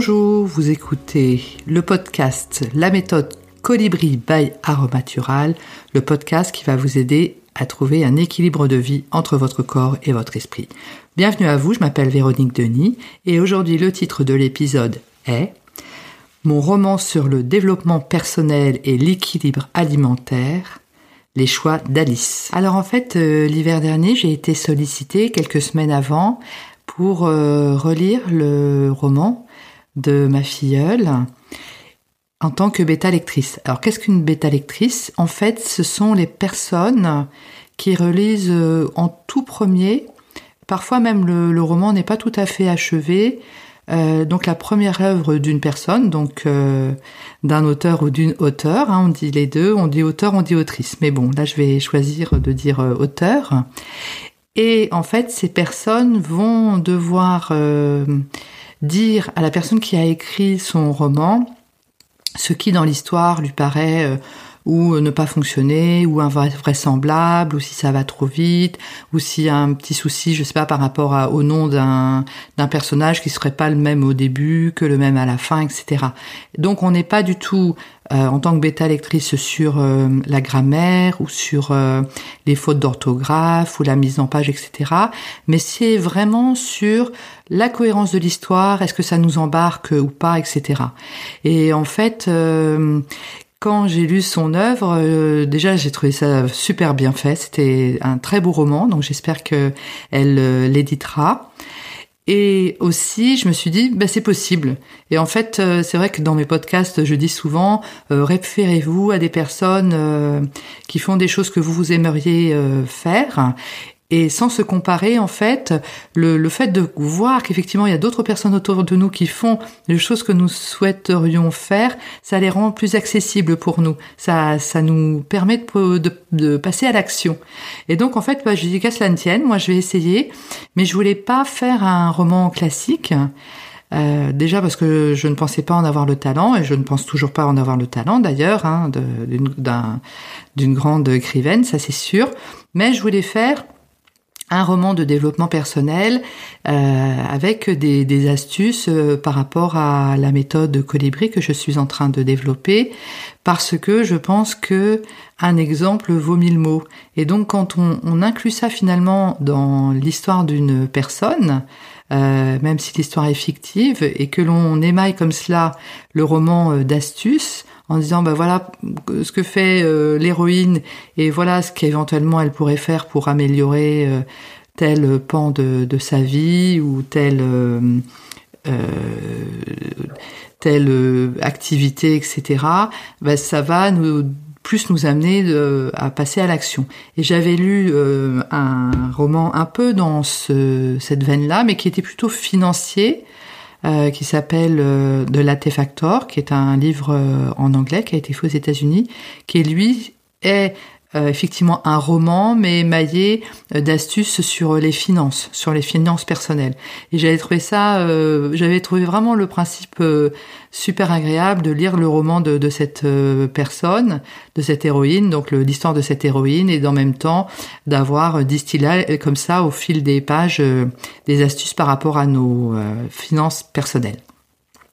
Bonjour, vous écoutez le podcast La méthode Colibri by Aromatural, le podcast qui va vous aider à trouver un équilibre de vie entre votre corps et votre esprit. Bienvenue à vous, je m'appelle Véronique Denis et aujourd'hui le titre de l'épisode est Mon roman sur le développement personnel et l'équilibre alimentaire, les choix d'Alice. Alors en fait, euh, l'hiver dernier, j'ai été sollicitée quelques semaines avant pour euh, relire le roman de ma filleule en tant que bêta lectrice. Alors qu'est-ce qu'une bêta lectrice En fait, ce sont les personnes qui relisent euh, en tout premier. Parfois même le, roman n'est pas tout à fait achevé. Euh, donc la première œuvre d'une personne, donc euh, d'un auteur ou d'une auteure, hein, on dit les deux, on dit auteur, on dit autrice. Mais bon, là je vais choisir de dire auteur. Et en fait, ces personnes vont devoir dire à la personne qui a écrit son roman ce qui dans l'histoire lui paraît euh, ou ne pas fonctionner, ou invraisemblable, ou si ça va trop vite, ou s'il y a un petit souci, je sais pas, par rapport au nom d'un, personnage qui serait pas le même au début que le même à la fin, etc. Donc on n'est pas du tout euh, en tant que bêta lectrice sur euh, la grammaire ou sur les fautes d'orthographe ou la mise en page, etc. Mais c'est vraiment sur la cohérence de l'histoire, est-ce que ça nous embarque ou pas, etc. Et en fait, euh, quand j'ai lu son œuvre, euh, déjà j'ai trouvé ça super bien fait. C'était un très beau roman, donc j'espère que elle euh, l'éditera. Et aussi, je me suis dit, bah, c'est possible. Et en fait, c'est vrai que dans mes podcasts, je dis souvent, référez-vous à des personnes qui font des choses que vous vous aimeriez faire et sans se comparer, en fait, le, le fait de voir qu'effectivement il y a d'autres personnes autour de nous qui font les choses que nous souhaiterions faire, ça les rend plus accessibles pour nous. Ça, ça nous permet de, de, de passer à l'action. Et donc en fait, bah, je dis qu'à cela ne tienne, moi je vais essayer, mais je voulais pas faire un roman classique. Euh, déjà parce que je ne pensais pas en avoir le talent et je ne pense toujours pas en avoir le talent d'ailleurs hein, d'une grande écrivaine, ça c'est sûr. Mais je voulais faire un roman de développement personnel euh, avec des, astuces euh, par rapport à la méthode Colibri que je suis en train de développer parce que je pense que un exemple vaut mille mots. Et donc quand on inclut ça finalement dans l'histoire d'une personne euh, même si l'histoire est fictive et que l'on émaille comme cela le roman euh, d'astuces en disant bah voilà ce que fait euh, l'héroïne et voilà ce qu'éventuellement elle pourrait faire pour améliorer tel pan de, sa vie ou telle activité etc bah, ça va nous plus nous amener à passer à l'action. Et j'avais lu un roman un peu dans ce, cette veine-là, mais qui était plutôt financier, euh, qui s'appelle euh, The Latte Factor, qui est un livre euh, en anglais qui a été fait aux États-Unis, qui lui est euh, effectivement un roman, mais émaillé euh, d'astuces sur les finances, sur les finances personnelles. Et j'avais trouvé ça, euh, j'avais trouvé vraiment le principe super agréable de lire le roman de, de cette personne, de cette héroïne, donc l'histoire de cette héroïne, et en même temps d'avoir distillé comme ça au fil des pages des astuces par rapport à nos finances personnelles.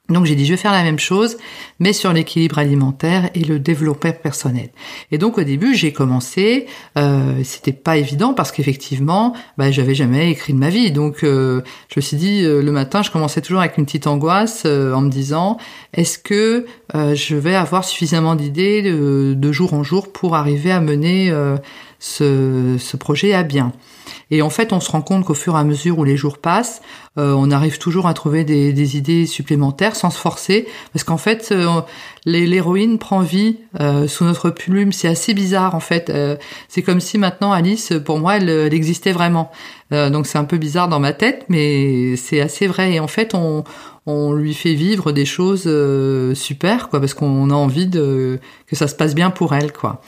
Donc j'ai dit je vais faire la même chose, mais sur l'équilibre alimentaire et le développement personnel. Et donc au début j'ai commencé, euh, c'était pas évident parce qu'effectivement, bah, j'avais jamais écrit de ma vie. Donc euh, je me suis dit euh, le matin, je commençais toujours avec une petite angoisse euh, en me disant est-ce que je vais avoir suffisamment d'idées de, de, jour en jour pour arriver à mener ce, ce projet à bien. Et en fait, on se rend compte qu'au fur et à mesure où les jours passent, euh, on arrive toujours à trouver des, des, idées supplémentaires sans se forcer, parce qu'en fait, euh, l'héroïne prend vie euh, sous notre plume. C'est assez bizarre en fait. Euh, c'est comme si maintenant Alice, pour moi, elle, elle existait vraiment. donc c'est un peu bizarre dans ma tête, mais c'est assez vrai. Et en fait, on, on lui fait vivre des choses euh, super, quoi, parce qu'on a envie de que ça se passe bien pour elle, quoi.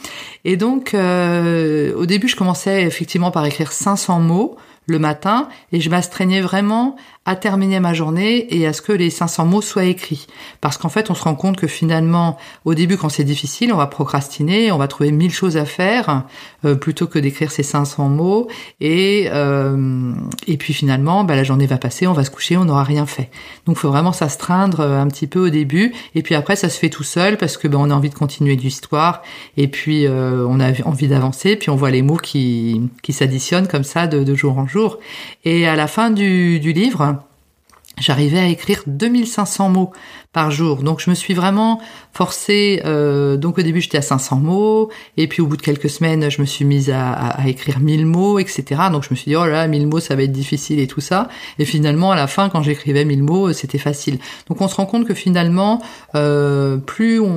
Et donc, euh, au début, je commençais effectivement par écrire 500 mots. le matin et je m'astreignais vraiment à terminer ma journée et à ce que les 500 mots soient écrits. Parce qu'en fait, on se rend compte que finalement, au début, quand c'est difficile, on va procrastiner, on va trouver mille choses à faire euh, plutôt que d'écrire ces 500 mots. Et euh, et puis finalement, bah, la journée va passer, on va se coucher, on n'aura rien fait. Donc, faut vraiment s'astreindre euh, un petit peu au début. Et puis après, ça se fait tout seul parce que ben on a envie de continuer l'histoire et puis on a envie d'avancer. Puis on voit les mots qui qui s'additionnent comme ça de, de jour en jour. Et à la fin du, du livre, j'arrivais à écrire 2500 mots par jour. Donc je me suis vraiment forcée. Euh, donc au début j'étais à 500 mots, et puis au bout de quelques semaines je me suis mise à, à, écrire 1000 mots, etc. Donc je me suis dit oh là, là 1000 mots ça va être difficile et tout ça. Et finalement à la fin quand j'écrivais 1000 mots c'était facile. Donc on se rend compte que finalement euh, plus on,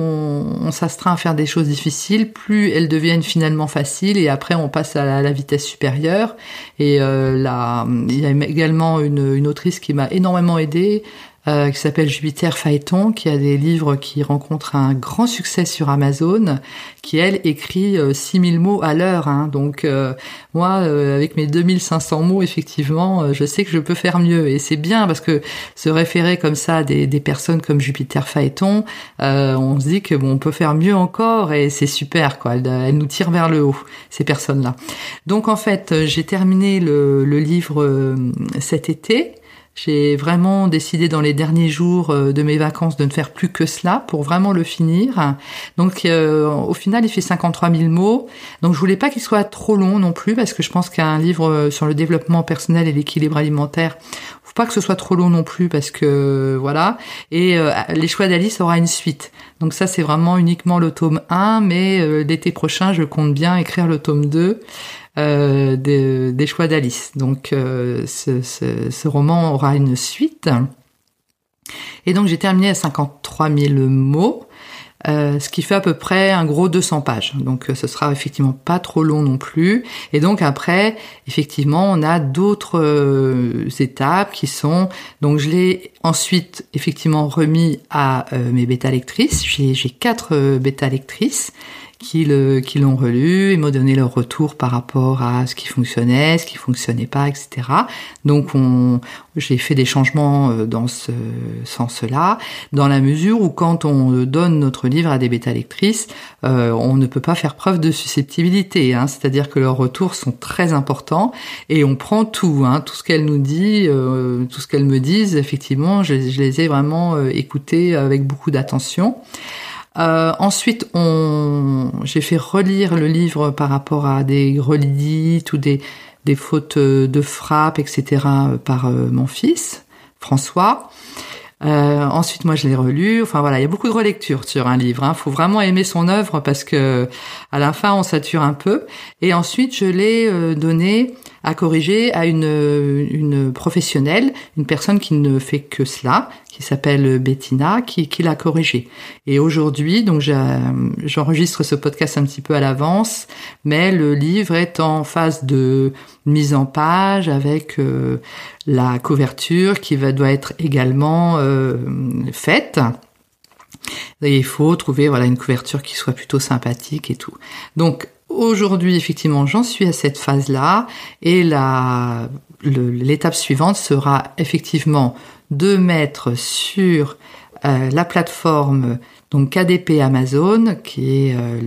on s'astreint à faire des choses difficiles, plus elles deviennent finalement faciles, et après on passe à la, vitesse supérieure. Et euh, là il y a également une, une autrice qui m'a énormément aidée. Euh, qui s'appelle Jupiter Phaéton, qui a des livres qui rencontrent un grand succès sur Amazon, qui elle écrit 6000 euh, mots à l'heure. Hein. Donc euh, moi, avec mes 2500 mots, effectivement, je sais que je peux faire mieux. Et c'est bien parce que se référer comme ça à des, des personnes comme Jupiter Phaéton, on se dit que bon, on peut faire mieux encore et c'est super quoi. Elles, nous tirent vers le haut ces personnes-là. Donc en fait, j'ai terminé le, le livre cet été. J'ai vraiment décidé dans les derniers jours euh, de mes vacances de ne faire plus que cela pour vraiment le finir. Donc euh, au final, il fait 53 000 mots. Donc je voulais pas qu'il soit trop long non plus parce que je pense qu'un livre euh, sur le développement personnel et l'équilibre alimentaire, faut pas que ce soit trop long non plus parce que voilà. Et les choix d'Alice aura une suite. Donc ça c'est vraiment uniquement le tome 1, mais l'été prochain, je compte bien écrire le tome 2 euh, des, choix d'Alice. Donc euh, ce, roman aura une suite. Et donc j'ai terminé à 53 000 mots. Euh, ce qui fait à peu près un gros 200 pages. Donc ce sera effectivement pas trop long non plus. Et donc après, effectivement, on a d'autres étapes qui sont. Donc je l'ai ensuite effectivement remis à mes bêta lectrices. J'ai quatre bêta lectrices qui le qui l'ont relu et m'ont donné leur retour par rapport à ce qui fonctionnait, ce qui fonctionnait pas, etc. Donc on j'ai fait des changements euh, dans ce sens-là, dans la mesure où quand on donne notre livre à des bêta lectrices, euh, on ne peut pas faire preuve de susceptibilité, hein, c'est-à-dire que leurs retours sont très importants et on prend tout, hein, tout ce qu'elles nous disent, euh, tout ce qu'elles me disent, effectivement, je, les ai vraiment euh, écoutées avec beaucoup d'attention. Euh, ensuite, on... j'ai fait relire le livre par rapport à des relidites ou des, des fautes de frappe, etc. par euh, mon fils, François. Euh, ensuite, moi, je l'ai relu. Enfin voilà, il y a beaucoup de relectures sur un livre. Il hein. faut vraiment aimer son œuvre parce que à la fin, on sature un peu. Et ensuite, je l'ai euh, donné à corriger à une, une professionnelle, une personne qui ne fait que cela, qui s'appelle Bettina, qui, qui l'a corrigé. Et aujourd'hui, donc j'enregistre ce podcast un petit peu à l'avance, mais le livre est en phase de mise en page avec euh, la couverture qui va, doit être également euh, faite. Il faut trouver voilà une couverture qui soit plutôt sympathique et tout. Donc Aujourd'hui, effectivement, j'en suis à cette phase-là et la, l'étape suivante sera effectivement de mettre sur euh, la plateforme donc KDP Amazon, qui est euh,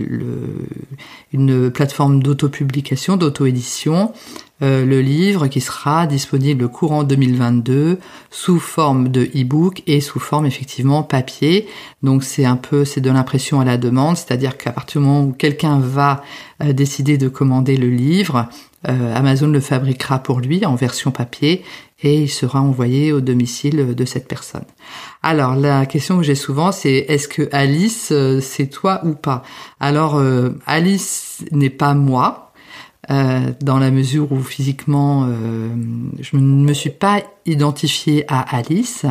une plateforme d'autopublication, d'auto-édition, euh, le livre qui sera disponible courant 2022 sous forme de e-book et sous forme effectivement papier. Donc c'est un peu, c'est de l'impression à la demande, c'est-à-dire qu'à partir du moment où quelqu'un va décider de commander le livre, Amazon le fabriquera pour lui en version papier et il sera envoyé au domicile de cette personne. Alors la question que j'ai souvent c'est est-ce que Alice euh, c'est toi ou pas? Alors euh, Alice n'est pas moi euh, dans la mesure où physiquement je ne me suis pas identifiée à Alice.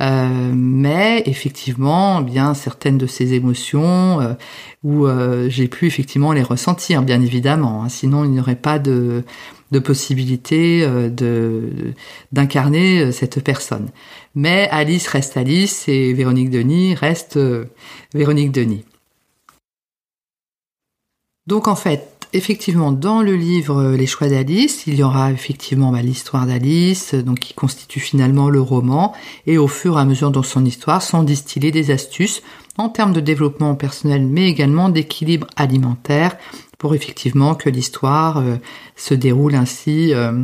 Mais effectivement, bien certaines de ces émotions où j'ai pu effectivement les ressentir, bien évidemment. Hein. sinon, il n'y aurait pas de de possibilités euh, de d'incarner euh, cette personne. Mais Alice reste Alice et Véronique Denis reste euh, Véronique Denis. Donc en fait, effectivement, dans le livre Les choix d'Alice, il y aura effectivement bah, l'histoire d'Alice, donc qui constitue finalement le roman, et au fur et à mesure dans son histoire sont distillées des astuces en termes de développement personnel, mais également d'équilibre alimentaire, pour effectivement que l'histoire euh, se déroule ainsi euh,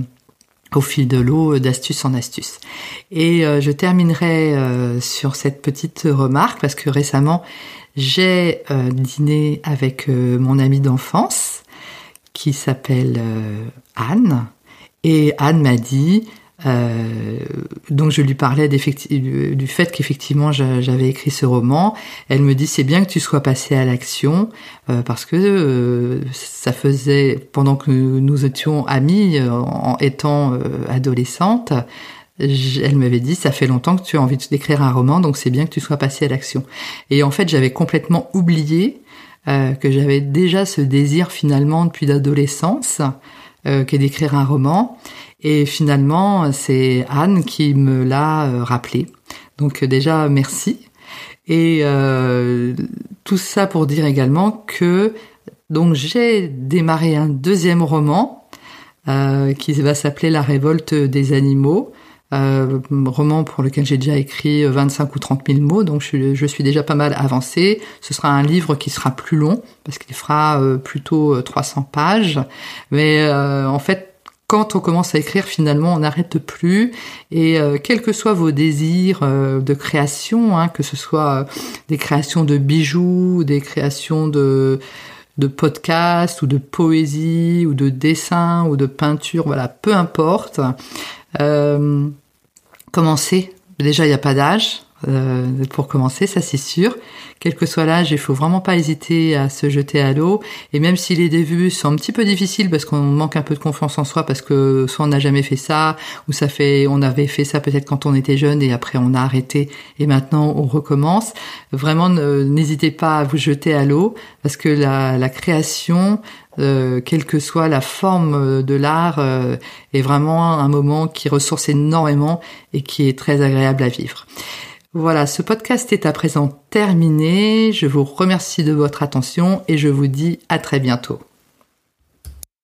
au fil de l'eau, d'astuce en astuce. Et euh, je terminerai sur cette petite remarque parce que récemment j'ai dîné avec mon amie d'enfance qui s'appelle Anne et Anne m'a dit euh, donc je lui parlais du fait qu'effectivement j'avais écrit ce roman. Elle me dit c'est bien que tu sois passée à l'action euh, parce que euh, ça faisait pendant que nous étions amis en étant adolescente. Elle m'avait dit ça fait longtemps que tu as envie d'écrire un roman donc c'est bien que tu sois passée à l'action. Et en fait j'avais complètement oublié que j'avais déjà ce désir finalement depuis l'adolescence qu'est d'écrire un roman. Et finalement, c'est Anne qui me l'a euh, rappelé. Donc déjà, merci. Et euh, tout ça pour dire également que donc j'ai démarré un deuxième roman euh, qui va s'appeler La révolte des animaux. Euh, roman pour lequel j'ai déjà écrit 25 ou 30 000 mots, donc je, je, suis déjà pas mal avancé. Ce sera un livre qui sera plus long, parce qu'il fera plutôt 300 pages. Mais en fait, quand on commence à écrire, finalement, on n'arrête plus. Et euh, quels que soient vos désirs euh, de création, hein, que ce soit euh, des créations de bijoux, des créations de de podcasts ou de poésie ou de dessin ou de peinture, voilà, peu importe. Commencez. Déjà, il n'y a pas d'âge. Euh, pour commencer, ça c'est sûr. Quel que soit l'âge, il faut vraiment pas hésiter à se jeter à l'eau. Et même si les débuts sont un petit peu difficiles parce qu'on manque un peu de confiance en soi, parce que soit on n'a jamais fait ça, ou ça fait, on avait fait ça peut-être quand on était jeune et après on a arrêté et maintenant on recommence. Vraiment, n'hésitez pas à vous jeter à l'eau parce que la, la création, euh, quelle que soit la forme de l'art, euh, est vraiment un moment qui ressource énormément et qui est très agréable à vivre. Voilà, ce podcast est à présent terminé. Je vous remercie de votre attention et je vous dis à très bientôt.